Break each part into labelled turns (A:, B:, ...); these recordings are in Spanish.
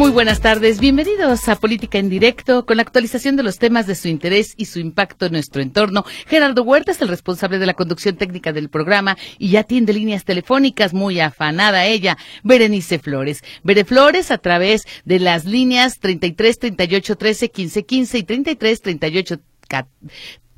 A: Muy buenas tardes, bienvenidos a Política en Directo con la actualización de los temas de su interés y su impacto en nuestro entorno. Gerardo Huerta es el responsable de la conducción técnica del programa y ya tiene líneas telefónicas, muy afanada ella, Berenice Flores. Bere Flores a través de las líneas 33 38 13 15 15 y 33 38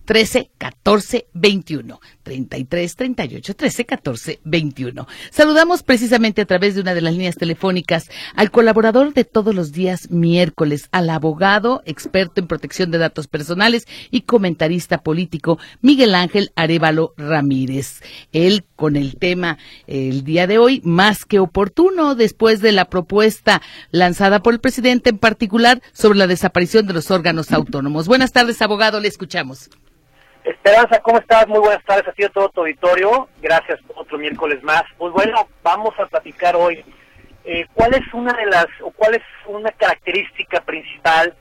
A: 13 14 21. 33 38 13 14 21. Saludamos precisamente a través de una de las líneas telefónicas al colaborador de todos los días miércoles, al abogado, experto en protección de datos personales y comentarista político Miguel Ángel Arevalo Ramírez. Él con el tema el día de hoy más que oportuno después de la propuesta lanzada por el presidente en particular sobre la desaparición de los órganos autónomos. Buenas tardes, abogado, le escuchamos.
B: Esperanza, ¿cómo estás? Muy buenas tardes a ti a todo tu auditorio. Gracias por otro miércoles más. Pues bueno, vamos a platicar hoy eh, cuál es una de las, o cuál es una característica principal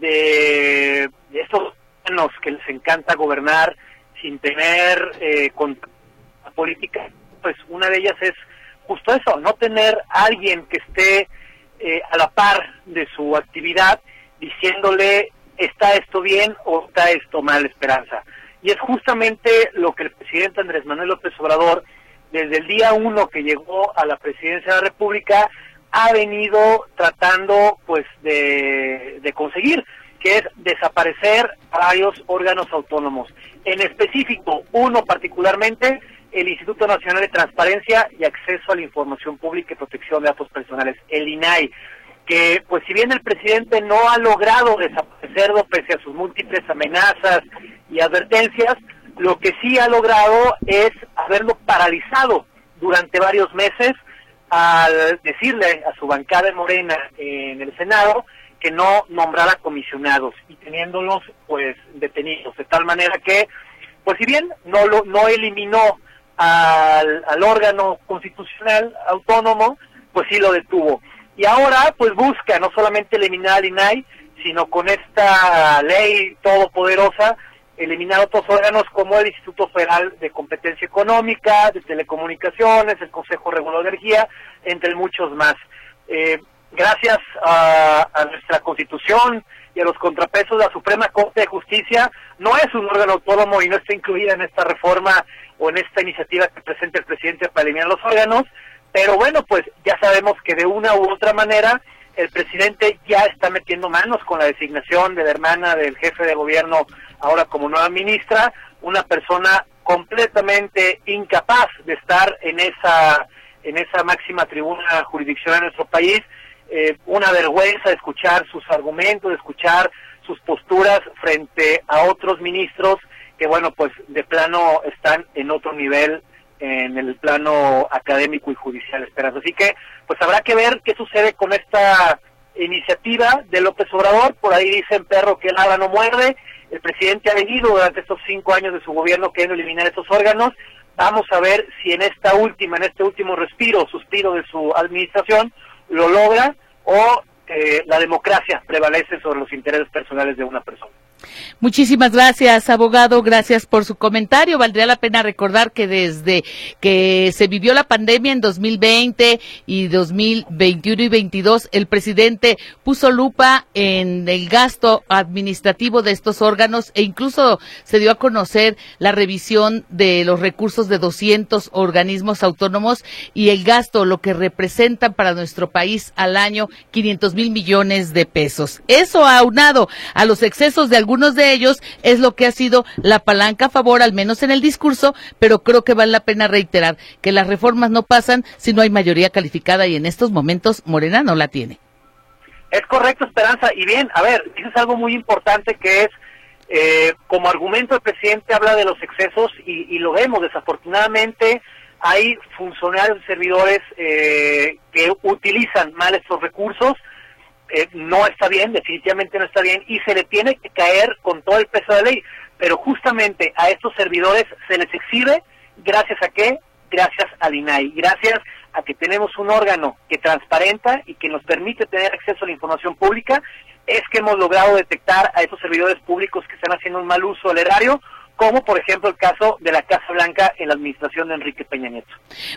B: de, estos gobiernos que les encanta gobernar sin tener eh, política. Pues una de ellas es justo eso, no tener alguien que esté eh, a la par de su actividad diciéndole está esto bien o está esto mal, Esperanza. Y es justamente lo que el presidente Andrés Manuel López Obrador, desde el día uno que llegó a la presidencia de la República, ha venido tratando pues de, conseguir, que es desaparecer varios órganos autónomos. En específico, uno particularmente, el Instituto Nacional de Transparencia y Acceso a la Información Pública y Protección de Datos Personales, el INAI que pues si bien el presidente no ha logrado desaparecerlo pese a sus múltiples amenazas y advertencias, lo que sí ha logrado es haberlo paralizado durante varios meses al decirle a su bancada Morena en el Senado que no nombrara comisionados y teniéndolos pues detenidos de tal manera que pues si bien no lo no eliminó al, al órgano constitucional autónomo pues sí lo detuvo y ahora pues busca no solamente eliminar al INAI, sino con esta ley todopoderosa eliminar otros órganos como el Instituto Federal de Competencia Económica, de Telecomunicaciones, el Consejo Regulador de Energía, entre muchos más. Eh, gracias a, a, nuestra Constitución y a los contrapesos de la Suprema Corte de Justicia, no es un órgano autónomo y no está incluida en esta reforma o en esta iniciativa que presenta el presidente para eliminar los órganos, pero bueno, pues ya sabemos que de una u otra manera el presidente ya está metiendo manos con la designación de la hermana del jefe de gobierno ahora como nueva ministra, una persona completamente incapaz de estar en esa en esa máxima tribuna jurisdiccional de nuestro país, eh, una vergüenza escuchar sus argumentos, escuchar sus posturas frente a otros ministros que bueno pues de plano están en otro nivel en el plano académico y judicial, Esperanza. Así que, pues habrá que ver qué sucede con esta iniciativa de López Obrador. Por ahí dicen perro que el agua no muerde. El presidente ha venido durante estos cinco años de su gobierno queriendo eliminar estos órganos. Vamos a ver si en esta última, en este último respiro, suspiro de su administración, lo logra o eh, la democracia prevalece sobre los intereses personales de una persona.
A: Muchísimas gracias, abogado. Gracias por su comentario. Valdría la pena recordar que desde que se vivió la pandemia en 2020 y 2021 y 22, el presidente puso lupa en el gasto administrativo de estos órganos e incluso se dio a conocer la revisión de los recursos de 200 organismos autónomos y el gasto, lo que representan para nuestro país al año 500 mil millones de pesos. Eso aunado a los excesos de algunos de ellos es lo que ha sido la palanca a favor, al menos en el discurso, pero creo que vale la pena reiterar que las reformas no pasan si no hay mayoría calificada y en estos momentos Morena no la tiene.
B: Es correcto, Esperanza. Y bien, a ver, dices algo muy importante que es, eh, como argumento el presidente habla de los excesos y, lo vemos, desafortunadamente hay funcionarios y servidores eh, que utilizan mal estos recursos eh, no está bien, definitivamente no está bien, y se le tiene que caer con todo el peso de la ley. Pero justamente a estos servidores se les exhibe, gracias a qué?
C: gracias al INAI, gracias a que tenemos un órgano que transparenta y que nos permite tener acceso a la información pública, es que hemos logrado detectar a esos servidores públicos que están haciendo un mal uso del erario como por ejemplo el caso de la Casa Blanca en la administración de Enrique Peña Nieto.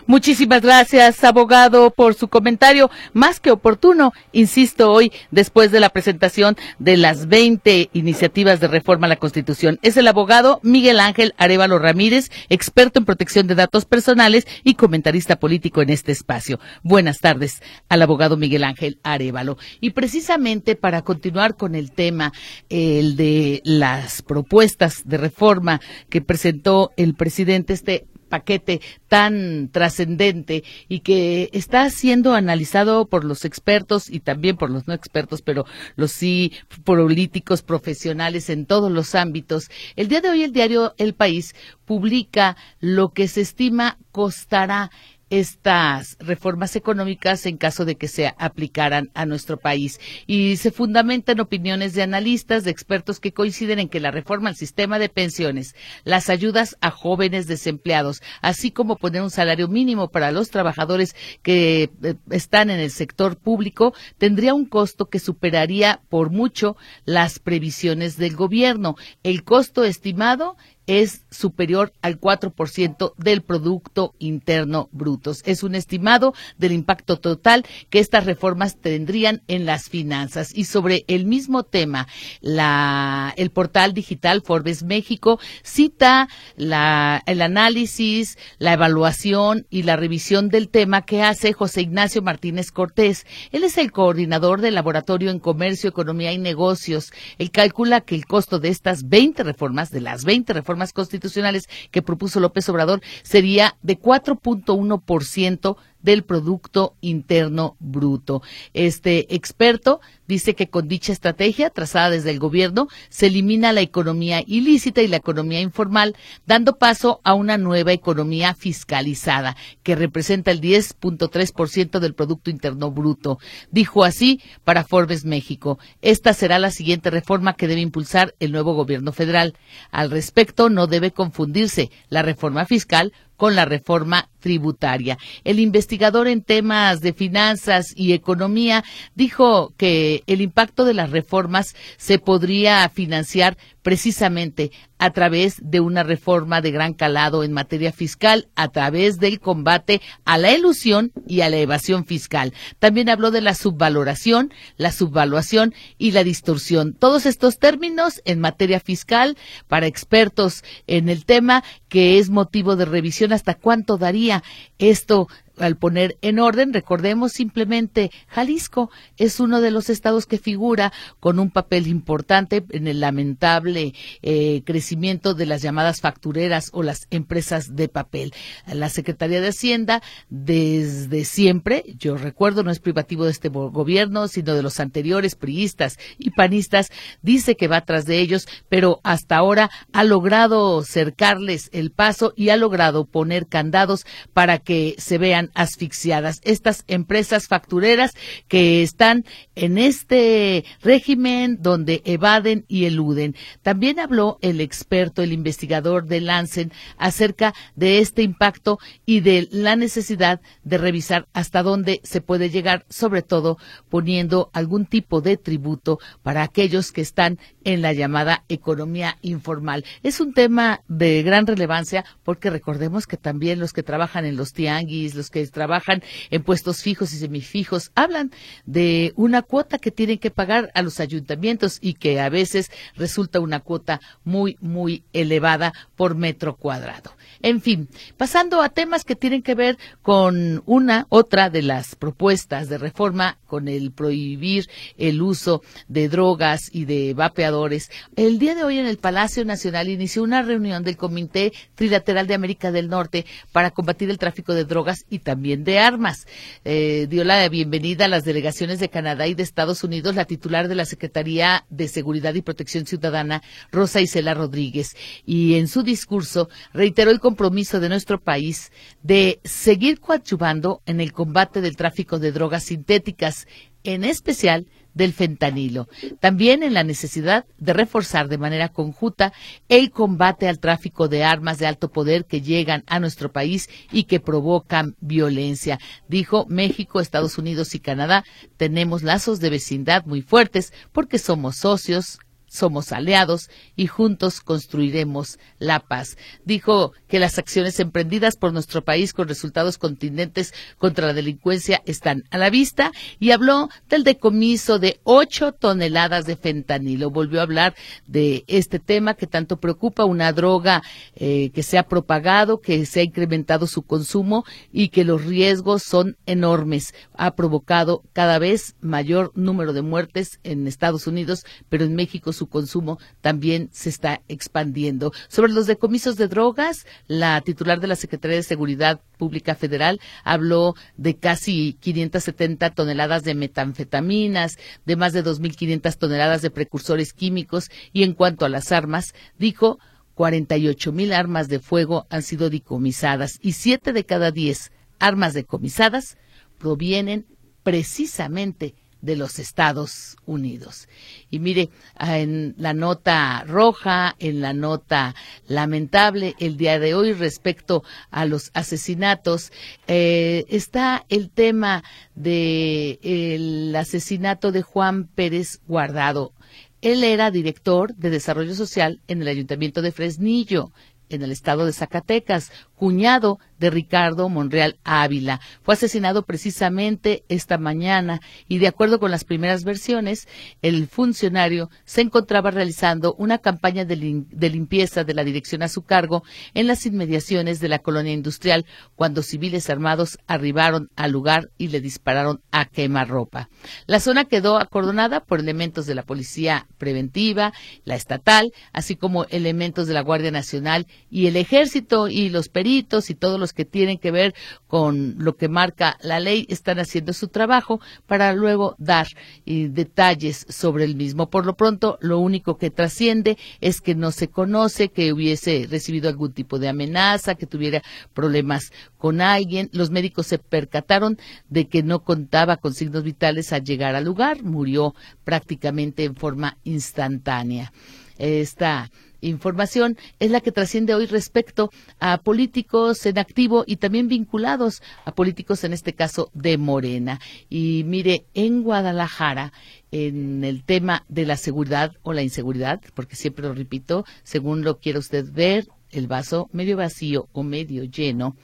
A: Muchísimas gracias, abogado, por su comentario más que oportuno, insisto, hoy después de la presentación de las 20 iniciativas de reforma a la Constitución. Es el abogado Miguel Ángel Arevalo Ramírez, experto en protección de datos personales y comentarista político en este espacio. Buenas tardes al abogado Miguel Ángel Arevalo. Y precisamente para continuar con el tema, el de las propuestas de reforma que presentó el presidente, este paquete tan trascendente y que está siendo analizado por los expertos y también por los no expertos, pero los sí políticos profesionales en todos los ámbitos. El día de hoy el diario El País publica lo que se estima costará estas reformas económicas en caso de que se aplicaran a nuestro país. Y se fundamentan opiniones de analistas, de expertos que coinciden en que la reforma al sistema de pensiones, las ayudas a jóvenes desempleados, así como poner un salario mínimo para los trabajadores que eh, están en el sector público, tendría un costo que superaría por mucho las previsiones del gobierno. El costo estimado es superior al 4% del Producto Interno Brutos. Es un estimado del impacto total que estas reformas tendrían en las finanzas. Y sobre el mismo tema, el portal digital Forbes México cita el análisis, la evaluación y la revisión del tema que hace José Ignacio Martínez Cortés. Él es el coordinador del Laboratorio en Comercio, Economía y Negocios. Él calcula que el costo de estas 20 reformas, de las 20 reformas, constitucionales que propuso López Obrador sería de 4.1% del Producto Interno Bruto. Este experto dice que con dicha estrategia trazada desde el gobierno se elimina la economía ilícita y la economía informal, dando paso a una nueva economía fiscalizada que representa el 10.3% del Producto Interno Bruto. Dijo así para Forbes México. Esta será la siguiente reforma que debe impulsar el nuevo gobierno federal. Al respecto, no debe confundirse la reforma fiscal con la reforma tributaria. El investigador en temas de finanzas y economía dijo que el impacto de las reformas se podría financiar precisamente a través de una reforma de gran calado en materia fiscal, a través del combate a la ilusión y a la evasión fiscal. También habló de la subvaloración, la subvaluación y la distorsión. Todos estos términos en materia fiscal para expertos en el tema que es motivo de revisión hasta cuánto daría esto al poner en orden, recordemos simplemente, Jalisco es uno de los estados que figura con un papel importante en el lamentable eh, crecimiento de las llamadas factureras o las empresas de papel. La Secretaría de Hacienda, desde siempre, yo recuerdo, no es privativo de este gobierno, sino de los anteriores priistas y panistas, dice que va tras de ellos, pero hasta ahora ha logrado cercarles el paso y ha logrado poner candados para que se vean asfixiadas. Estas empresas factureras que están en este régimen donde evaden y eluden. También habló el experto, el investigador de Lancen acerca de este impacto y de la necesidad de revisar hasta dónde se puede llegar, sobre todo poniendo algún tipo de tributo para aquellos que están en la llamada economía informal. Es un tema de gran relevancia porque recordemos que también los que trabajan en los tianguis, los que trabajan en puestos fijos y semifijos, hablan de una cuota que tienen que pagar a los ayuntamientos y que a veces resulta una cuota muy, muy elevada por metro cuadrado. En fin, pasando a temas que tienen que ver con una, otra de las propuestas de reforma, con el prohibir el uso de drogas y de vapeadores. El día de hoy en el Palacio Nacional inició una reunión del Comité Trilateral de América del Norte para combatir el tráfico de drogas y también de armas. Eh, dio la bienvenida a las delegaciones de Canadá y de Estados Unidos la titular de la Secretaría de Seguridad y Protección Ciudadana, Rosa Isela Rodríguez, y en su discurso reiteró el compromiso de nuestro país de seguir coadyuvando en el combate del tráfico de drogas sintéticas, en especial del fentanilo. También en la necesidad de reforzar de manera conjunta el combate al tráfico de armas de alto poder que llegan a nuestro país y que provocan violencia. Dijo México, Estados Unidos y Canadá tenemos lazos de vecindad muy fuertes porque somos socios, somos aliados y juntos construiremos la paz. Dijo que las acciones emprendidas por nuestro país con resultados continentes contra la delincuencia están a la vista y habló del decomiso de ocho toneladas de fentanilo. Volvió a hablar de este tema que tanto preocupa, una droga eh, que se ha propagado, que se ha incrementado su consumo y que los riesgos son enormes. Ha provocado cada vez mayor número de muertes en Estados Unidos, pero en México su consumo también se está expandiendo. Sobre los decomisos de drogas, la titular de la Secretaría de Seguridad Pública Federal habló de casi 570 toneladas de metanfetaminas, de más de 2.500 toneladas de precursores químicos y en cuanto a las armas, dijo 48 mil armas de fuego han sido decomisadas y siete de cada diez armas decomisadas provienen precisamente de los Estados Unidos. Y mire, en la nota roja, en la nota lamentable, el día de hoy respecto a los asesinatos, eh, está el tema del asesinato de Juan Pérez Guardado. Él era director de Desarrollo Social en el Ayuntamiento de Fresnillo, en el estado de Zacatecas, cuñado de Ricardo Monreal Ávila. Fue asesinado precisamente esta mañana y de acuerdo con las primeras versiones, el funcionario se encontraba realizando una campaña de, limpieza de la dirección a su cargo en las inmediaciones de la colonia industrial cuando civiles armados arribaron al lugar y le dispararon a quemarropa. La zona quedó acordonada por elementos de la policía preventiva, la estatal, así como elementos de la Guardia Nacional y el ejército y los peritos y todos los que tienen que ver con lo que marca la ley están haciendo su trabajo para luego dar eh, detalles sobre el mismo. Por lo pronto, lo único que trasciende es que no se conoce que hubiese recibido algún tipo de amenaza, que tuviera problemas con alguien. Los médicos se percataron de que no contaba con signos vitales al llegar al lugar. Murió prácticamente en forma instantánea. Esta información es la que trasciende hoy respecto a políticos en activo y también vinculados a políticos, en este caso de Morena. Y mire, en Guadalajara, en el tema de la seguridad o la inseguridad, porque siempre lo repito, según lo quiera usted ver, el vaso medio vacío o medio lleno,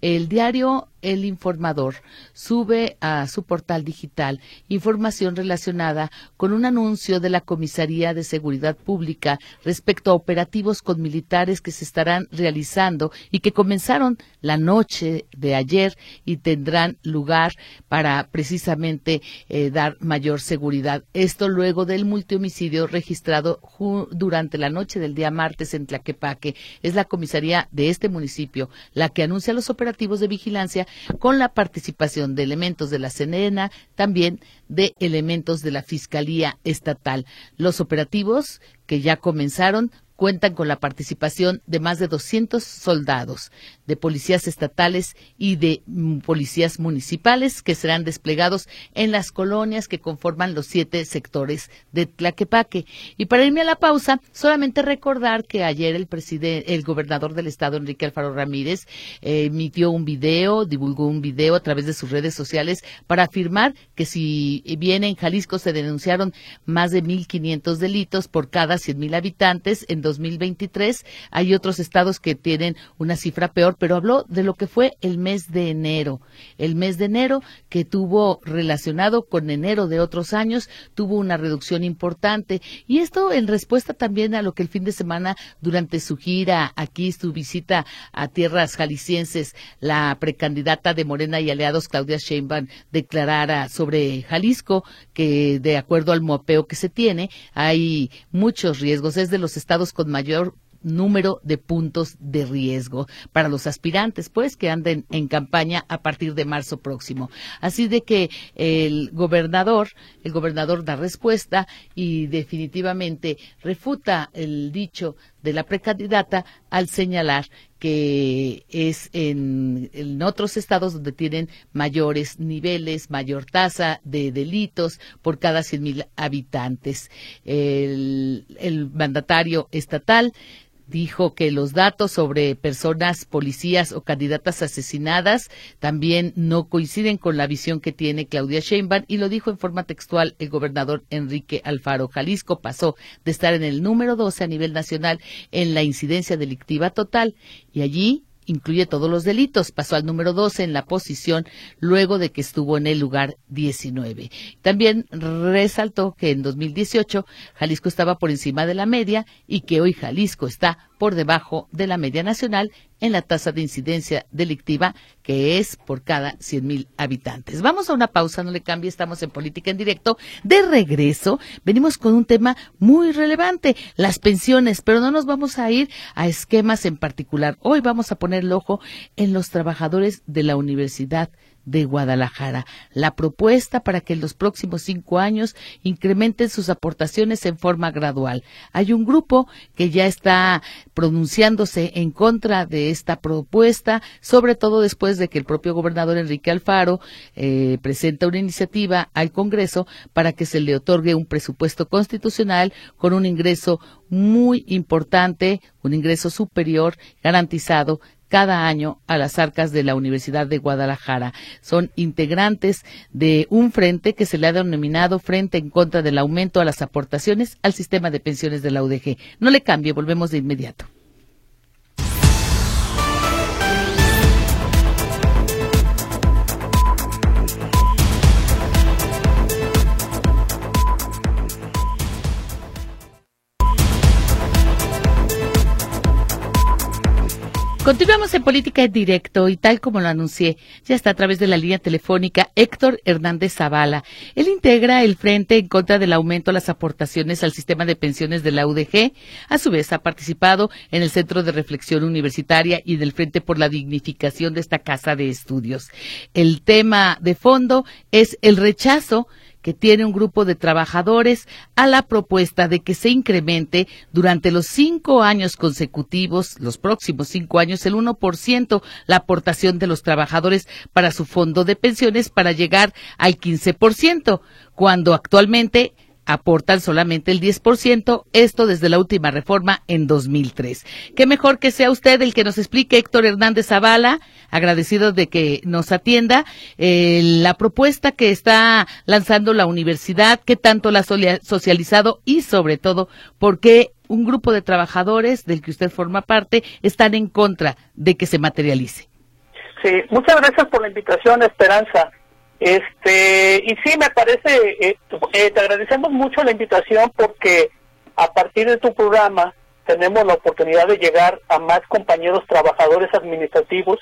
A: el diario el Informador sube a su portal digital información relacionada con un anuncio de la Comisaría de Seguridad Pública respecto a operativos con militares que se estarán realizando y que comenzaron la noche de ayer y tendrán lugar para precisamente eh, dar mayor seguridad. Esto luego del multihomicidio registrado durante la noche del día martes en Tlaquepaque. Es la comisaría de este municipio la que anuncia los operativos de vigilancia con la participación de elementos de la CNENA, también de elementos de la Fiscalía Estatal. Los operativos que ya comenzaron cuentan con la participación de más de 200 soldados, de policías estatales y de mm, policías municipales que serán desplegados en las colonias que conforman los siete sectores de Tlaquepaque. Y para irme a la pausa, solamente recordar que ayer el el gobernador del estado, Enrique Alfaro Ramírez, emitió un video, divulgó un video a través de sus redes sociales para afirmar que si bien en Jalisco se denunciaron más de 1.500 delitos por cada 100.000 habitantes, en 2023. Hay otros estados que tienen una cifra peor, pero habló de lo que fue el mes de enero. El mes de enero que tuvo relacionado con enero de otros años, tuvo una reducción importante. Y esto en respuesta también a lo que el fin de semana, durante su gira aquí, su visita a tierras jaliscienses, la precandidata de Morena y aliados, Claudia Sheinbaum, declarara sobre Jalisco que de acuerdo al mopeo que se tiene, hay muchos riesgos. Es de los estados con mayor número de puntos de riesgo para los aspirantes, pues, que anden en campaña a partir de marzo próximo. Así de que el gobernador, el gobernador da respuesta y definitivamente refuta el dicho de la precandidata al señalar que es en, otros estados donde tienen mayores niveles, mayor tasa de delitos por cada 100 mil habitantes. El, el mandatario estatal dijo que los datos sobre personas, policías o candidatas asesinadas también no coinciden con la visión que tiene Claudia Sheinbaum y lo dijo en forma textual el gobernador Enrique Alfaro. Jalisco pasó de estar en el número 12 a nivel nacional en la incidencia delictiva total y allí incluye todos los delitos. Pasó al número 12 en la posición luego de que estuvo en el lugar 19. También resaltó que en 2018 Jalisco estaba por encima de la media y que hoy Jalisco está por debajo de la media nacional en la tasa de incidencia delictiva que es por cada 100 mil habitantes. Vamos a una pausa, no le cambie, estamos en política en directo. De regreso, venimos con un tema muy relevante, las pensiones, pero no nos vamos a ir a esquemas en particular. Hoy vamos a poner el ojo en los trabajadores de la universidad de Guadalajara. La propuesta para que en los próximos cinco años incrementen sus aportaciones en forma gradual. Hay un grupo que ya está pronunciándose en contra de esta propuesta, sobre todo después de que el propio gobernador Enrique Alfaro eh, presenta una iniciativa al Congreso para que se le otorgue un presupuesto constitucional con un ingreso muy importante, un ingreso superior garantizado cada año a las arcas de la Universidad de Guadalajara. Son integrantes de un frente que se le ha denominado Frente en contra del aumento a las aportaciones al sistema de pensiones de la UDG. No le cambie, volvemos de inmediato. Continuamos en política en directo y tal como lo anuncié, ya está a través de la línea telefónica Héctor Hernández Zavala. Él integra el Frente en contra del aumento a las aportaciones al sistema de pensiones de la UDG. A su vez, ha participado en el Centro de Reflexión Universitaria y del Frente por la Dignificación de esta Casa de Estudios. El tema de fondo es el rechazo que tiene un grupo de trabajadores a la propuesta de que se incremente durante los cinco años consecutivos, los próximos cinco años, el 1% la aportación de los trabajadores para su fondo de pensiones para llegar al 15%, cuando actualmente aportan solamente el 10%, esto desde la última reforma en 2003. Qué mejor que sea usted el que nos explique, Héctor Hernández Zavala, agradecido de que nos atienda, eh, la propuesta que está lanzando la universidad, qué tanto la ha socializado y sobre todo, por qué un grupo de trabajadores del que usted forma parte están en contra de que se materialice.
C: Sí, muchas gracias por la invitación, Esperanza. Este, y sí, me parece, eh, eh, te agradecemos mucho la invitación porque a partir de tu programa tenemos la oportunidad de llegar a más compañeros trabajadores administrativos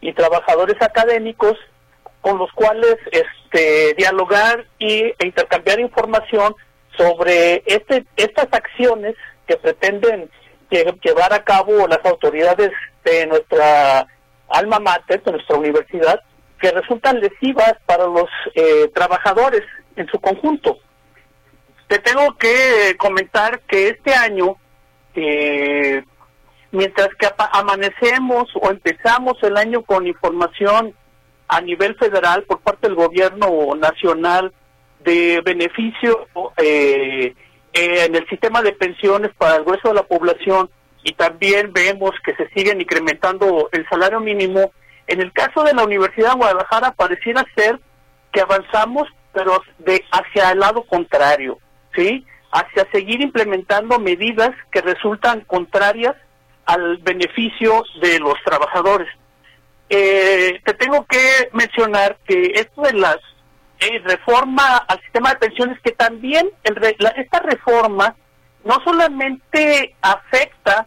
C: y trabajadores académicos con los cuales este, dialogar y, e intercambiar información sobre este, estas acciones que pretenden llevar a cabo las autoridades de nuestra alma mater, de nuestra universidad, que resultan lesivas para los eh, trabajadores en su conjunto. Te tengo que comentar que este año, eh, mientras que amanecemos o empezamos el año con información a nivel federal por parte del gobierno nacional de beneficio eh, en el sistema de pensiones para el grueso de la población y también vemos que se siguen incrementando el salario mínimo, en el caso de la Universidad de Guadalajara pareciera ser que avanzamos, pero de hacia el lado contrario, ¿sí? Hacia seguir implementando medidas que resultan contrarias al beneficio de los trabajadores. Eh, te tengo que mencionar que esto de las eh, reforma al sistema de pensiones, que también esta reforma no solamente afecta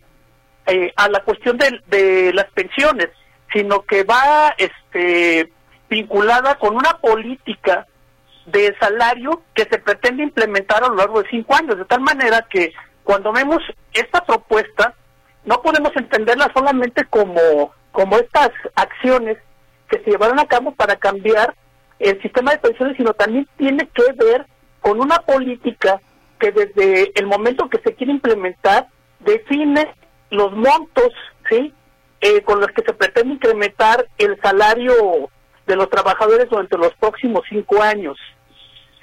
C: eh, a la cuestión de, de las pensiones, sino que va este, vinculada con una política de salario que se pretende implementar a lo largo de cinco años, de tal manera que cuando vemos esta propuesta, no podemos entenderla solamente como, como estas acciones que se llevaron a cabo para cambiar el sistema de pensiones, sino también tiene que ver con una política que desde el momento que se quiere implementar define los montos, ¿sí? Eh, con los que se pretende incrementar el salario de los trabajadores durante los próximos cinco años.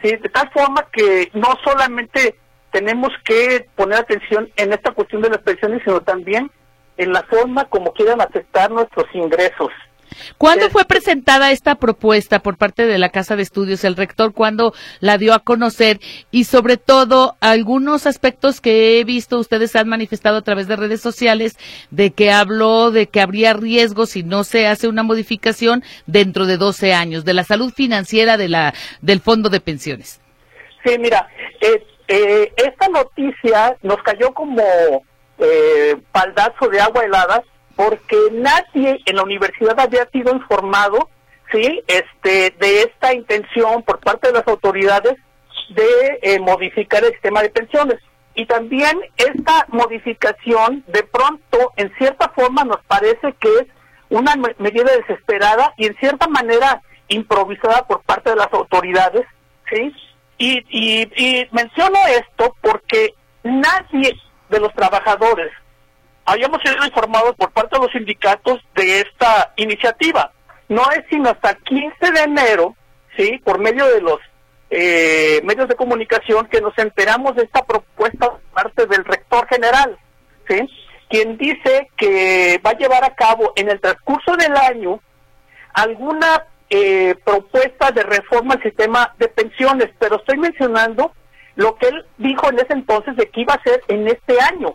C: ¿sí? De tal forma que no solamente tenemos que poner atención en esta cuestión de las pensiones, sino también en la forma como quieran aceptar nuestros ingresos.
A: ¿Cuándo fue presentada esta propuesta por parte de la Casa de Estudios? ¿El rector cuándo la dio a conocer? Y sobre todo, algunos aspectos que he visto, ustedes han manifestado a través de redes sociales, de que habló de que habría riesgos si no se hace una modificación dentro de 12 años, de la salud financiera de la, del Fondo de Pensiones.
C: Sí, mira, eh, eh, esta noticia nos cayó como eh, paldazo de agua helada porque nadie en la universidad había sido informado sí este de esta intención por parte de las autoridades de eh, modificar el sistema de pensiones. Y también esta modificación de pronto en cierta forma nos parece que es una medida desesperada y en cierta manera improvisada por parte de las autoridades sí y, y, y menciono esto porque nadie de los trabajadores habíamos sido informados por parte de los sindicatos de esta iniciativa. No es sino hasta el 15 de enero, sí, por medio de los eh, medios de comunicación que nos enteramos de esta propuesta por parte del rector general, sí, quien dice que va a llevar a cabo en el transcurso del año alguna eh, propuesta de reforma al sistema de pensiones, pero estoy mencionando lo que él dijo en ese entonces de que iba a ser en este año,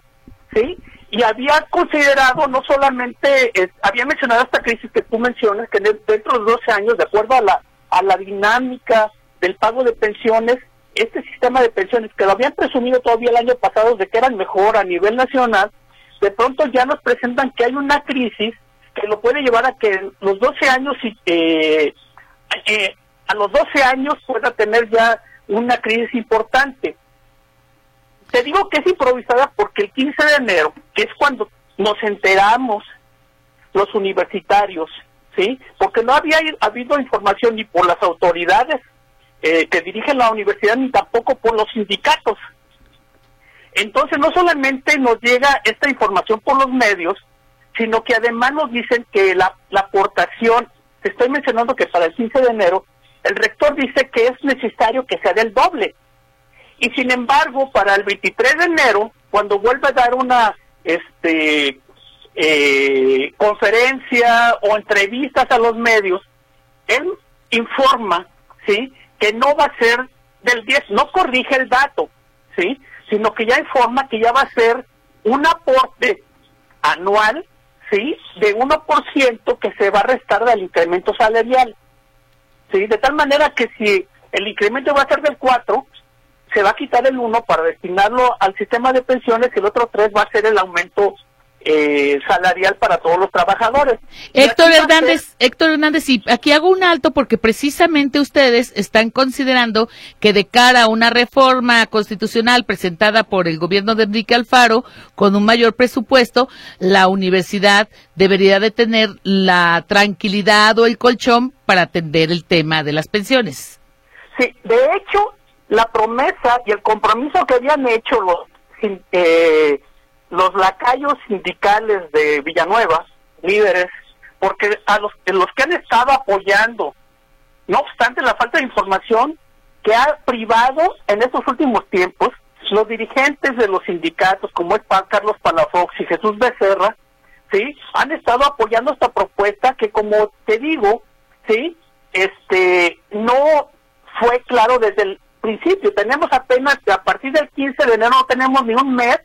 C: ¿sí? Y había considerado no solamente, eh, había mencionado esta crisis que tú mencionas, que dentro de los 12 años, de acuerdo a la, a la dinámica del pago de pensiones, este sistema de pensiones, que lo habían presumido todavía el año pasado de que eran mejor a nivel nacional, de pronto ya nos presentan que hay una crisis que lo puede llevar a que los 12 años, eh, eh, a los 12 años pueda tener ya una crisis importante. Te digo que es improvisada porque el 15 de enero, que es cuando nos enteramos los universitarios, ¿sí? Porque no había habido información ni por las autoridades eh, que dirigen la universidad ni tampoco por los sindicatos. Entonces no solamente nos llega esta información por los medios, sino que además nos dicen que la, la aportación, te estoy mencionando que para el 15 de enero, el rector dice que es necesario que sea del doble. Y sin embargo, para el 23 de enero, cuando vuelve a dar una este eh, conferencia o entrevistas a los medios, él informa, ¿sí? Que no va a ser del 10, no corrige el dato, ¿sí? Sino que ya informa que ya va a ser un aporte anual, ¿sí? De 1% que se va a restar del incremento salarial, ¿sí? De tal manera que si el incremento va a ser del 4, se va a quitar el uno para destinarlo al sistema de pensiones y el otro tres va a ser el aumento eh, salarial para todos los trabajadores.
A: Héctor Hernández, Héctor Hernández, y aquí hago un alto porque precisamente ustedes están considerando que de cara a una reforma constitucional presentada por el gobierno de Enrique Alfaro con un mayor presupuesto, la universidad debería de tener la tranquilidad o el colchón para atender el tema de las pensiones.
C: Sí, de hecho, la promesa y el compromiso que habían hecho los, eh, los lacayos sindicales de Villanueva, líderes, porque a los, los que han estado apoyando, no obstante la falta de información que ha privado en estos últimos tiempos, los dirigentes de los sindicatos, como es Carlos Palafox y Jesús Becerra, ¿sí? Han estado apoyando esta propuesta que, como te digo, ¿sí? Este, no fue claro desde el principio. Tenemos apenas, a partir del 15 de enero no tenemos ni un mes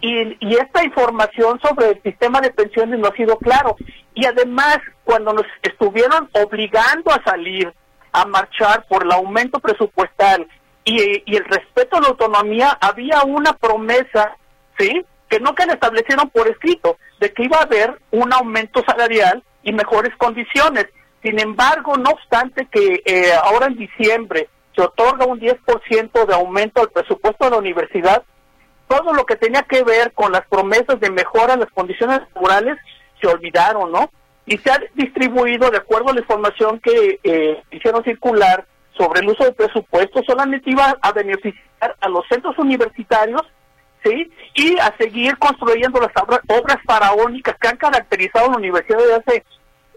C: y, y esta información sobre el sistema de pensiones no ha sido claro. Y además, cuando nos estuvieron obligando a salir a marchar por el aumento presupuestal y, y el respeto a la autonomía, había una promesa, ¿sí? Que nunca establecieron por escrito, de que iba a haber un aumento salarial y mejores condiciones. Sin embargo, no obstante que eh, ahora en diciembre se otorga un 10% de aumento al presupuesto de la universidad, todo lo que tenía que ver con las promesas de mejora en las condiciones laborales se olvidaron, ¿no? Y se ha distribuido, de acuerdo a la información que eh, hicieron circular sobre el uso del presupuesto, solamente iba a beneficiar a los centros universitarios, ¿sí? Y a seguir construyendo las obras faraónicas que han caracterizado la universidad desde hace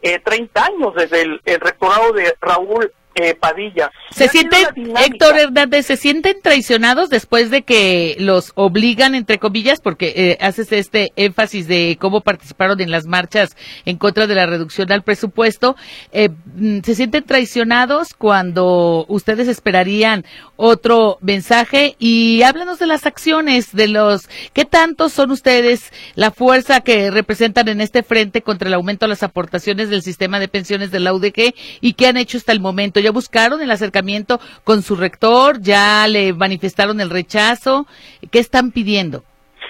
C: eh, 30 años, desde el rectorado de Raúl eh, Padilla.
A: ¿Se sienten, Héctor Hernández, se sienten traicionados después de que los obligan, entre comillas, porque eh, haces este énfasis de cómo participaron en las marchas en contra de la reducción al presupuesto? Eh, mm, ¿Se sienten traicionados cuando ustedes esperarían otro mensaje? Y háblanos de las acciones, de los, ¿qué tanto son ustedes la fuerza que representan en este frente contra el aumento de las aportaciones del sistema de pensiones de la UDG y qué han hecho hasta el momento? ¿Ya buscaron el acercamiento con su rector? ¿Ya le manifestaron el rechazo? ¿Qué están pidiendo?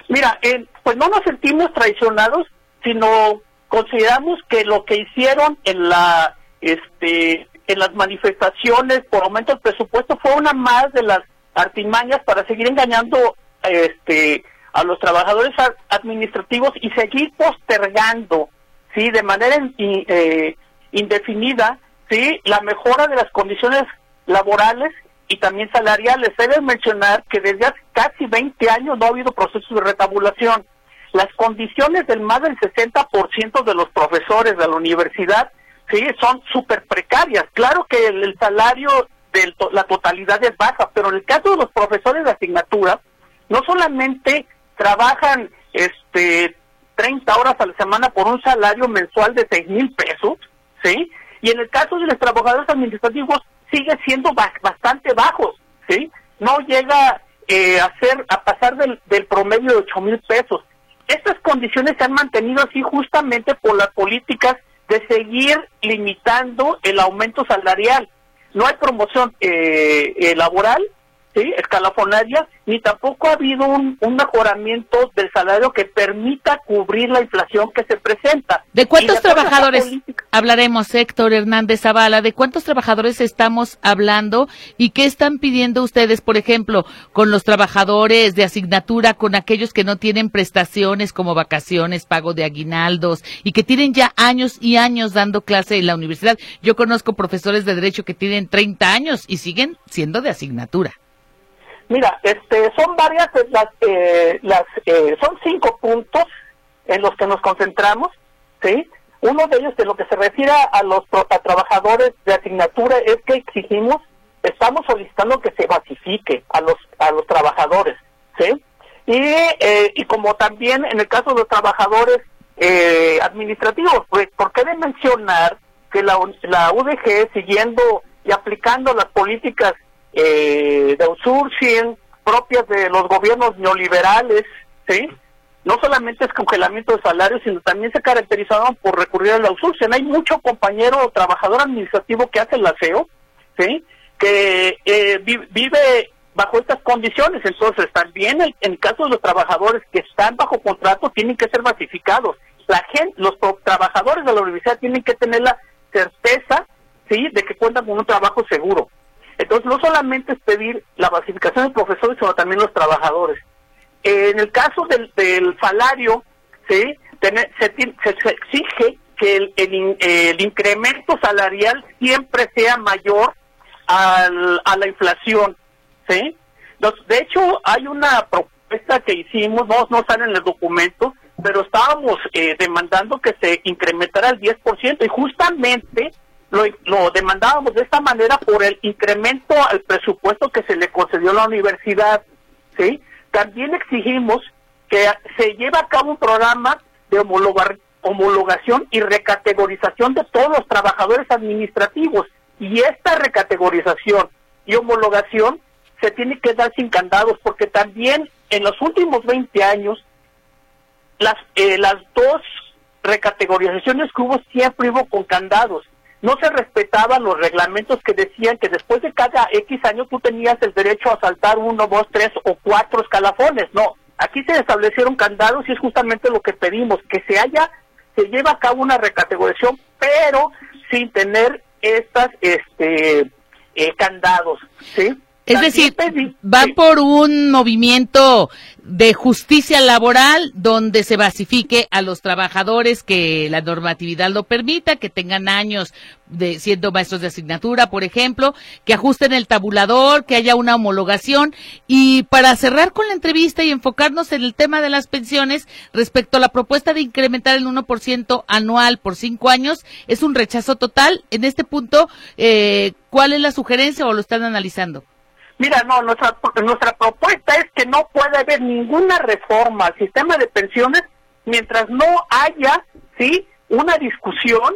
C: Mira, eh, pues no nos sentimos traicionados, sino consideramos que lo que hicieron en la este en las manifestaciones por aumento del presupuesto fue una más de las artimañas para seguir engañando este a los trabajadores administrativos y seguir postergando sí de manera eh, indefinida sí, la mejora de las condiciones laborales y también salariales. Debe mencionar que desde hace casi 20 años no ha habido procesos de retabulación. Las condiciones del más del 60% de los profesores de la universidad sí son súper precarias. Claro que el, salario de la totalidad es baja, pero en el caso de los profesores de asignatura, no solamente trabajan este 30 horas a la semana por un salario mensual de 6 mil pesos, ¿sí? Y en el caso de los trabajadores administrativos sigue siendo bastante bajos, ¿sí? No llega eh, a ser a pasar del, del promedio de 8 mil pesos. Estas condiciones se han mantenido así justamente por las políticas de seguir limitando el aumento salarial. No hay promoción eh, eh laboral ¿sí? escalafonaria, ni tampoco ha habido un, mejoramiento del salario que permita cubrir la inflación que se presenta.
A: ¿De cuántos trabajadores hablaremos, Héctor Hernández Zavala? ¿De cuántos trabajadores estamos hablando y qué están pidiendo ustedes, por ejemplo, con los trabajadores de asignatura, con aquellos que no tienen prestaciones como vacaciones, pago de aguinaldos y que tienen ya años y años dando clase en la universidad? Yo conozco profesores de derecho que tienen 30 años y siguen siendo de asignatura.
C: Mira, este, son varias las, eh, las eh, son cinco puntos en los que nos concentramos, ¿sí? Uno de ellos, de lo que se refiere a los a trabajadores de asignatura, es que exigimos, estamos solicitando que se basifique a los a los trabajadores, ¿sí? Y, eh, y como también en el caso de los trabajadores eh, administrativos, pues, ¿por qué de mencionar que la, la UDG, siguiendo y aplicando las políticas eh, de outsourcing propias de los gobiernos neoliberales, ¿sí? No solamente es congelamiento de salarios, sino también se caracterizaban por recurrir al outsourcing. Hay mucho compañero o trabajador administrativo que hace el aseo, ¿sí? Que eh, vive bajo estas condiciones. Entonces, también en el caso de los trabajadores que están bajo contrato, tienen que ser basificados. La gente, los trabajadores de la universidad tienen que tener la certeza, ¿sí? De que cuentan con un trabajo seguro. Entonces, no solamente es pedir la basificación de profesores, sino también los trabajadores. En el caso del, salario, ¿sí? se, exige que el, incremento salarial siempre sea mayor a la inflación. ¿sí? de hecho, hay una propuesta que hicimos, no, no sale en el documento, pero estábamos eh, demandando que se incrementara el 10% y justamente lo, demandábamos de esta manera por el incremento al presupuesto que se le concedió a la universidad, ¿sí? También exigimos que se lleve a cabo un programa de homologación y recategorización de todos los trabajadores administrativos y esta recategorización y homologación se tiene que dar sin candados porque también en los últimos 20 años las eh, las dos recategorizaciones que hubo siempre hubo con candados no se respetaban los reglamentos que decían que después de cada X años tú tenías el derecho a saltar uno, dos, tres o cuatro escalafones. No, aquí se establecieron candados y es justamente lo que pedimos, que se haya, se lleva a cabo una recategorización, pero sin tener estas, este, eh, candados, ¿sí?
A: Es decir, van por un movimiento de justicia laboral donde se basifique a los trabajadores que la normatividad lo permita, que tengan años de siendo maestros de asignatura, por ejemplo, que ajusten el tabulador, que haya una homologación y para cerrar con la entrevista y enfocarnos en el tema de las pensiones respecto a la propuesta de incrementar el 1% anual por cinco años, es un rechazo total. En este punto, eh, ¿cuál es la sugerencia o lo están analizando?
C: Mira, no, nuestra, nuestra propuesta es que no puede haber ninguna reforma al sistema de pensiones mientras no haya, ¿sí?, una discusión,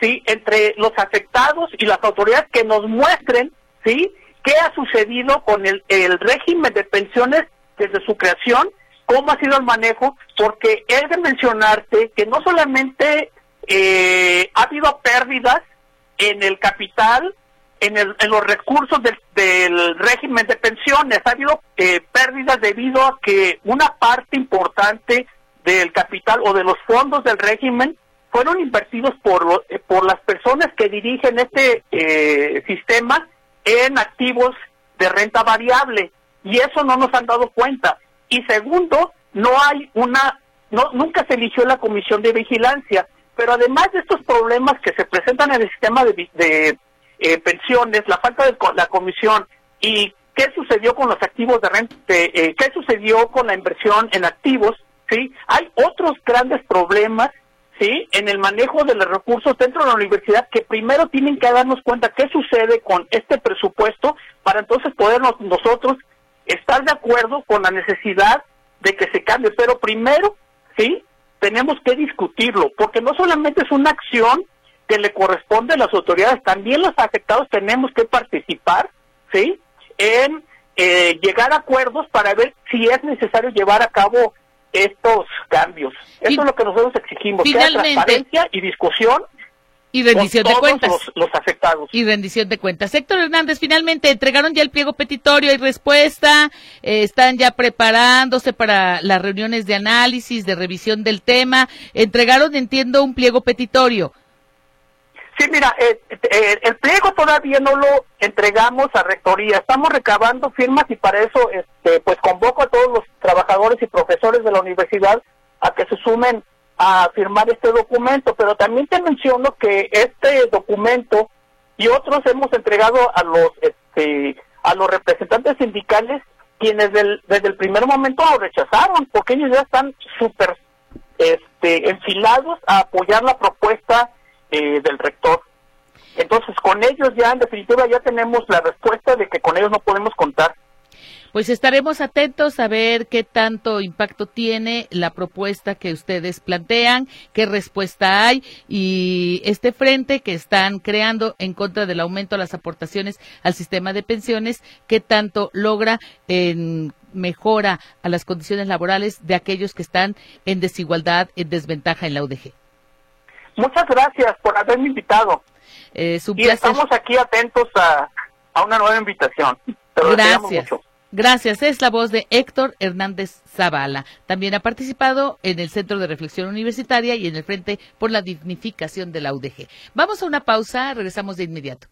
C: ¿sí?, entre los afectados y las autoridades que nos muestren, ¿sí?, qué ha sucedido con el, el régimen de pensiones desde su creación, cómo ha sido el manejo, porque es de mencionarte que no solamente eh, ha habido pérdidas en el capital en, el, en los recursos del, del, régimen de pensiones. Ha habido eh, pérdidas debido a que una parte importante del capital o de los fondos del régimen fueron invertidos por, eh, por las personas que dirigen este eh, sistema en activos de renta variable y eso no nos han dado cuenta. Y segundo, no hay una, no, nunca se eligió la comisión de vigilancia, pero además de estos problemas que se presentan en el sistema de, de eh, pensiones, la falta de la comisión y qué sucedió con los activos de renta, eh, qué sucedió con la inversión en activos, ¿sí? Hay otros grandes problemas, ¿sí? En el manejo de los recursos dentro de la universidad que primero tienen que darnos cuenta qué sucede con este presupuesto para entonces podernos nosotros estar de acuerdo con la necesidad de que se cambie, pero primero, ¿sí? Tenemos que discutirlo, porque no solamente es una acción que le corresponde a las autoridades, también los afectados tenemos que participar, ¿sí? En eh, llegar a acuerdos para ver si es necesario llevar a cabo estos cambios. Eso es lo que nosotros exigimos, que haya transparencia y discusión
A: y rendición de cuentas.
C: Los, afectados.
A: Y rendición de cuentas. Héctor Hernández, finalmente entregaron ya el pliego petitorio y respuesta. Eh, están ya preparándose para las reuniones de análisis, de revisión del tema. Entregaron, entiendo, un pliego petitorio.
C: Sí, mira, eh, eh, el pliego todavía no lo entregamos a rectoría. Estamos recabando firmas y para eso, este, pues convoco a todos los trabajadores y profesores de la universidad a que se sumen a firmar este documento. Pero también te menciono que este documento y otros hemos entregado a los, este, a los representantes sindicales quienes desde el primer momento lo rechazaron porque ellos ya están súper este, enfilados a apoyar la propuesta eh, del rector. Entonces, con ellos ya, en definitiva, ya tenemos la respuesta de que con ellos no podemos contar.
A: Pues estaremos atentos a ver qué tanto impacto tiene la propuesta que ustedes plantean, qué respuesta hay y este frente que están creando en contra del aumento de las aportaciones al sistema de pensiones, qué tanto logra en mejora a las condiciones laborales de aquellos que están en desigualdad, en desventaja en la UDG.
C: Muchas gracias por haberme invitado.
A: Eh,
C: y estamos aquí atentos a, una nueva invitación.
A: gracias. Gracias. Es la voz de Héctor Hernández Zavala. También ha participado en el Centro de Reflexión Universitaria y en el Frente por la Dignificación de la UDG. Vamos a una pausa, regresamos de inmediato.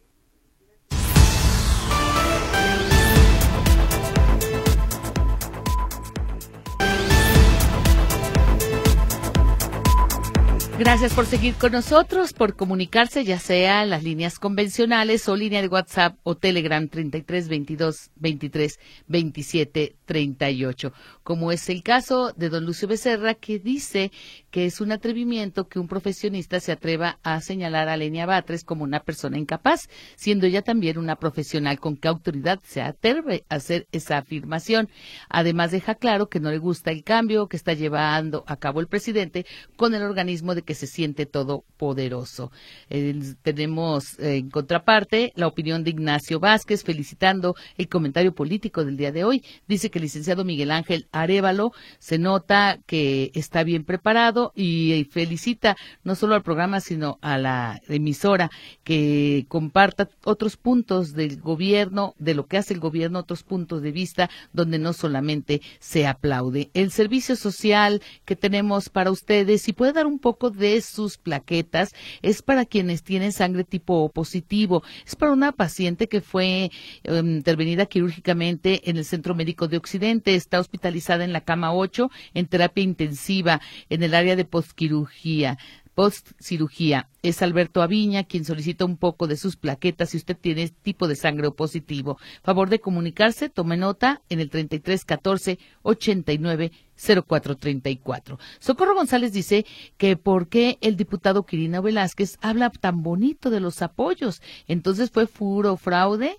A: Gracias por seguir con nosotros, por comunicarse, ya sea las líneas convencionales o línea de WhatsApp o Telegram 33 22 23 27 38, como es el caso de don Lucio Becerra, que dice que es un atrevimiento que un profesionista se atreva a señalar a Lenia Batres como una persona incapaz, siendo ella también una profesional con qué autoridad se atreve a hacer esa afirmación. Además deja claro que no le gusta el cambio que está llevando a cabo el presidente con el organismo de que se siente todopoderoso. Eh, tenemos en contraparte la opinión de Ignacio Vázquez felicitando el comentario político del día de hoy. Dice que el licenciado Miguel Ángel Arevalo se nota que está bien preparado y felicita no solo al programa, sino a la emisora que comparta otros puntos del gobierno, de lo que hace el gobierno, otros puntos de vista donde no solamente se aplaude. El servicio social que tenemos para ustedes, si puede dar un poco de sus plaquetas, es para quienes tienen sangre tipo positivo, es para una paciente que fue em, intervenida quirúrgicamente en el Centro Médico de Occidente, está hospitalizada en la cama 8 en terapia intensiva. En el área de postquirurgia postcirugía. Es Alberto Aviña quien solicita un poco de sus plaquetas si usted tiene tipo de sangre positivo. Favor de comunicarse, tome nota en el 3314 89 0434. Socorro González dice que por qué el diputado Quirino Velázquez habla tan bonito de los apoyos. Entonces fue furo fraude.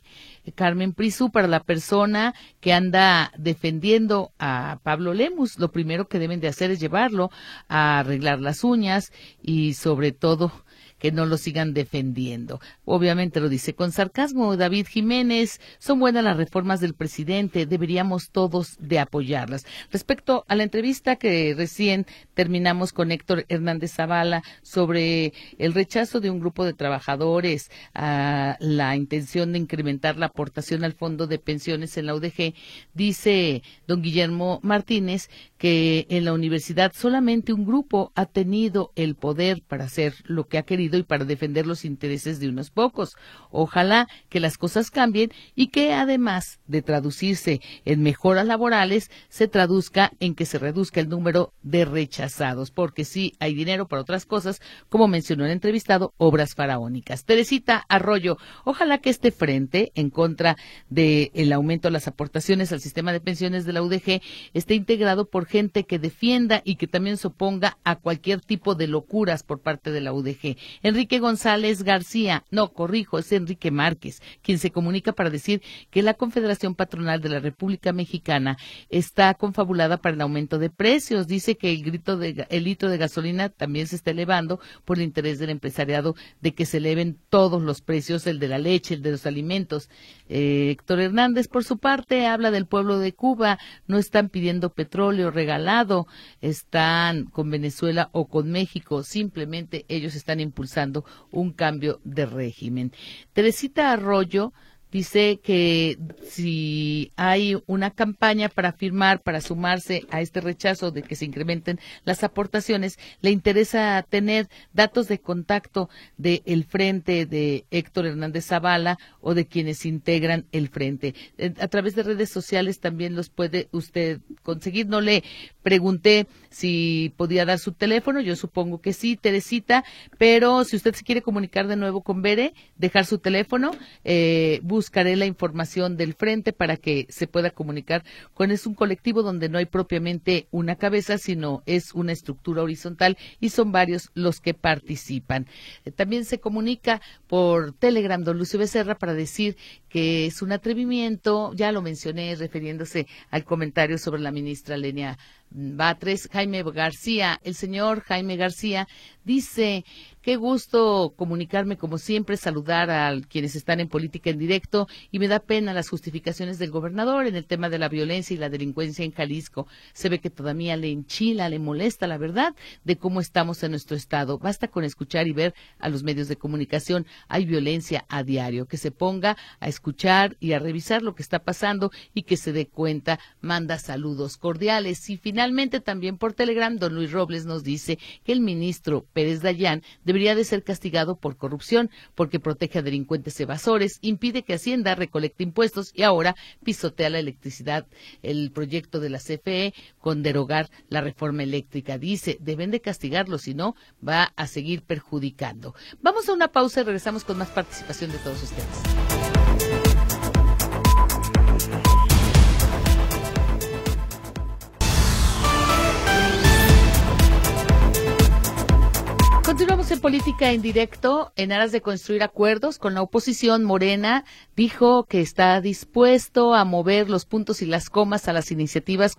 A: Carmen Prisú, para la persona que anda defendiendo a Pablo Lemus, lo primero que deben de hacer es llevarlo a arreglar las uñas y sobre todo que no lo sigan defendiendo. Obviamente lo dice con sarcasmo David Jiménez. Son buenas las reformas del presidente, deberíamos todos de apoyarlas. Respecto a la entrevista que recién terminamos con Héctor Hernández Zavala sobre el rechazo de un grupo de trabajadores a la intención de incrementar la aportación al fondo de pensiones en la UDG, dice don Guillermo Martínez que en la universidad solamente un grupo ha tenido el poder para hacer lo que ha querido y para defender los intereses de unos pocos. Ojalá que las cosas cambien y que además de traducirse en mejoras laborales, se traduzca en que se reduzca el número de rechazados, porque sí hay dinero para otras cosas, como mencionó el entrevistado, obras faraónicas. Teresita Arroyo, ojalá que este frente en contra del aumento de las aportaciones al sistema de pensiones de la UDG esté integrado por gente que defienda y que también se oponga a cualquier tipo de locuras por parte de la UDG. Enrique González García, no, corrijo, es Enrique Márquez, quien se comunica para decir que la Confederación Patronal de la República Mexicana está confabulada para el aumento de precios. Dice que el, grito de, el litro de gasolina también se está elevando por el interés del empresariado de que se eleven todos los precios, el de la leche, el de los alimentos. Eh, Héctor Hernández, por su parte, habla del pueblo de Cuba. No están pidiendo petróleo regalado, están con Venezuela o con México. Simplemente ellos están impulsando un cambio de régimen. Teresita Arroyo dice que si hay una campaña para firmar, para sumarse a este rechazo de que se incrementen las aportaciones, le interesa tener datos de contacto del frente de Héctor Hernández Zavala o de quienes integran el frente. Eh, a través de redes sociales también los puede usted conseguir. No le pregunté si podía dar su teléfono, yo supongo que sí, Teresita, pero si usted se quiere comunicar de nuevo con Bere, dejar su teléfono, eh, buscaré la información del frente para que se pueda comunicar con es un colectivo donde no hay propiamente una cabeza, sino es una estructura horizontal y son varios los que participan. Eh, también se comunica por Telegram don Lucio Becerra para decir que es un atrevimiento, ya lo mencioné refiriéndose al comentario sobre la ministra Lenia Batres, Jaime García, el señor Jaime García dice Qué gusto comunicarme como siempre, saludar a quienes están en política en directo y me da pena las justificaciones del gobernador en el tema de la violencia y la delincuencia en Jalisco. Se ve que todavía le enchila, le molesta la verdad de cómo estamos en nuestro estado. Basta con escuchar y ver a los medios de comunicación. Hay violencia a diario. Que se ponga a escuchar y a revisar lo que está pasando y que se dé cuenta. Manda saludos cordiales. Y finalmente también por Telegram, don Luis Robles nos dice que el ministro Pérez Dayán debería de ser castigado por corrupción porque protege a delincuentes evasores, impide que Hacienda recolecte impuestos y ahora pisotea la electricidad. El proyecto de la CFE con derogar la reforma eléctrica dice, deben de castigarlo, si no va a seguir perjudicando. Vamos a una pausa y regresamos con más participación de todos ustedes. Continuamos en política en directo, en aras de construir acuerdos con la oposición. Morena dijo que está dispuesto a mover los puntos y las comas a las iniciativas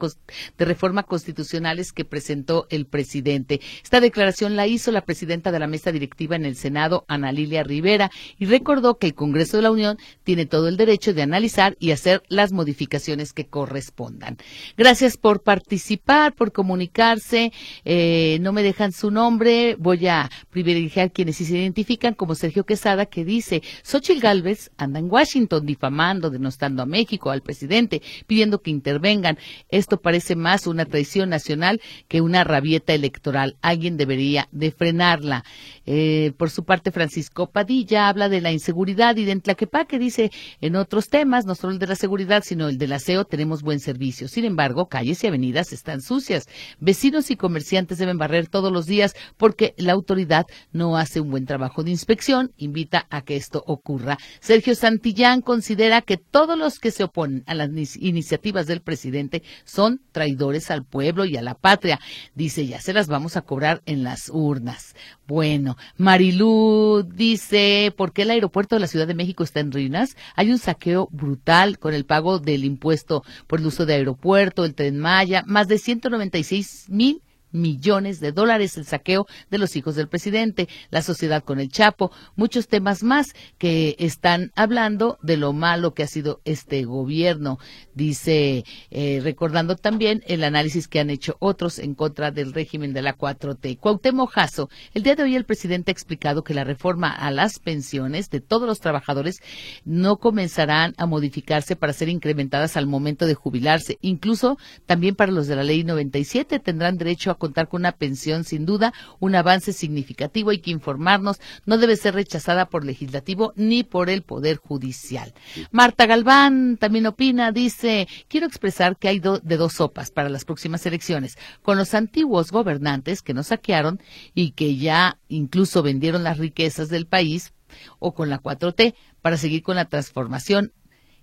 A: de reforma constitucionales que presentó el presidente. Esta declaración la hizo la presidenta de la mesa directiva en el Senado, Ana Lilia Rivera, y recordó que el Congreso de la Unión tiene todo el derecho de analizar y hacer las modificaciones que correspondan. Gracias por participar, por comunicarse. Eh, no me dejan su nombre. Voy a privilegiar quienes sí se identifican como Sergio Quesada, que dice, Xochitl Gálvez anda en Washington difamando, denostando a México, al presidente, pidiendo que intervengan. Esto parece más una traición nacional que una rabieta electoral. Alguien debería de frenarla. Eh, por su parte, Francisco Padilla habla de la inseguridad y de que dice, en otros temas, no solo el de la seguridad, sino el del aseo, tenemos buen servicio. Sin embargo, calles y avenidas están sucias. Vecinos y comerciantes deben barrer todos los días porque la autoridad no hace un buen trabajo de inspección, invita a que esto ocurra. Sergio Santillán considera que todos los que se oponen a las iniciativas del presidente son traidores al pueblo y a la patria. Dice, ya se las vamos a cobrar en las urnas. Bueno, Marilú dice, ¿por qué el aeropuerto de la Ciudad de México está en ruinas? Hay un saqueo brutal con el pago del impuesto por el uso de aeropuerto, el tren Maya, más de 196 mil millones de dólares el saqueo de los hijos del presidente, la sociedad con el Chapo, muchos temas más que están hablando de lo malo que ha sido este gobierno, dice, eh, recordando también el análisis que han hecho otros en contra del régimen de la 4T. Cuauhtémoc Jasso, el día de hoy el presidente ha explicado que la reforma a las pensiones de todos los trabajadores no comenzarán a modificarse para ser incrementadas al momento de jubilarse, incluso también para los de la ley 97 tendrán derecho a contar con una pensión, sin duda, un avance significativo. Hay que informarnos, no debe ser rechazada por legislativo ni por el Poder Judicial. Marta Galván también opina, dice, quiero expresar que hay de dos sopas para las próximas elecciones, con los antiguos gobernantes que nos saquearon y que ya incluso vendieron las riquezas del país, o con la 4T para seguir con la transformación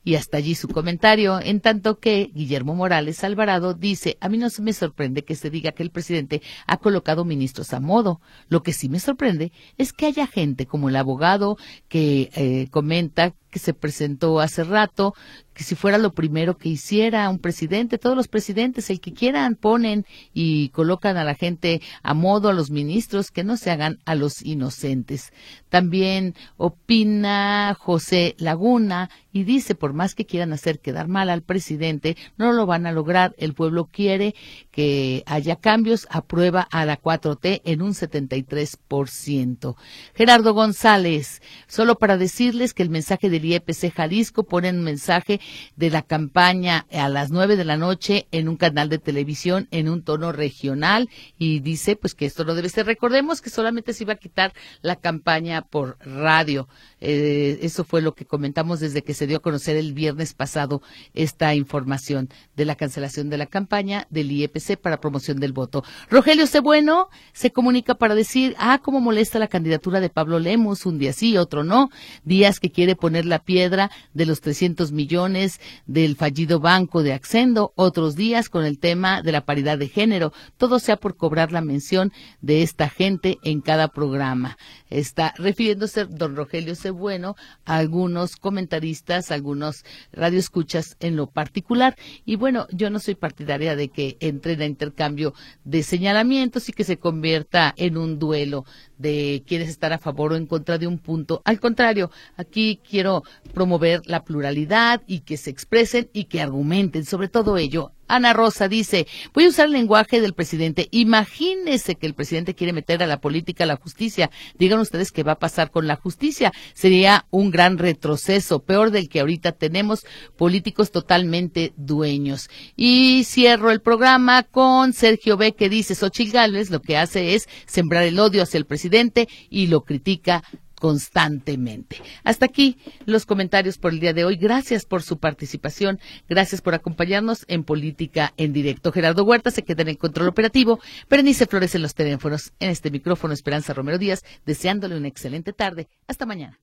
A: y hasta allí su comentario, en tanto que Guillermo Morales Alvarado dice, a mí no me sorprende que se diga que el presidente ha colocado ministros a modo. Lo que sí me sorprende es que haya gente como el abogado que eh, comenta que se presentó hace rato, que si fuera lo primero que hiciera un presidente, todos los presidentes, el que quieran, ponen y colocan a la gente a modo, a los ministros, que no se hagan a los inocentes. También opina José Laguna y dice, por más que quieran hacer quedar mal al presidente, no lo van a lograr. El pueblo quiere que haya cambios, aprueba a la 4T en un 73%. Gerardo González, solo para decirles que el mensaje del IEPC Jalisco pone un mensaje de la campaña a las nueve de la noche en un canal de televisión en un tono regional y dice pues que esto no debe ser. Recordemos que solamente se iba a quitar la campaña por radio. Eh, eso fue lo que comentamos desde que se dio a conocer el viernes pasado esta información de la cancelación de la campaña del IEPC para promoción del voto. Rogelio Cebueno se comunica para decir, ah, cómo molesta la candidatura de Pablo Lemos, un día sí, otro no, días que quiere poner la piedra de los 300 millones del fallido banco de Accendo, otros días con el tema de la paridad de género, todo sea por cobrar la mención de esta gente en cada programa. Está refiriéndose don Rogelio Cebueno a algunos comentaristas, algunos radioescuchas en lo particular. Y bueno, yo no soy partidaria de que entre en intercambio de señalamientos y que se convierta en un duelo de quienes están a favor o en contra de un punto. Al contrario, aquí quiero promover la pluralidad y que se expresen y que argumenten sobre todo ello Ana Rosa dice, voy a usar el lenguaje del presidente. Imagínese que el presidente quiere meter a la política a la justicia. Digan ustedes qué va a pasar con la justicia. Sería un gran retroceso, peor del que ahorita tenemos políticos totalmente dueños. Y cierro el programa con Sergio B. que dice, Xochitl Gálvez lo que hace es sembrar el odio hacia el presidente y lo critica constantemente. Hasta aquí los comentarios por el día de hoy. Gracias por su participación. Gracias por acompañarnos en Política en Directo. Gerardo Huerta se queda en el control operativo. Berenice Flores en los teléfonos. En este micrófono, Esperanza Romero Díaz, deseándole una excelente tarde. Hasta mañana.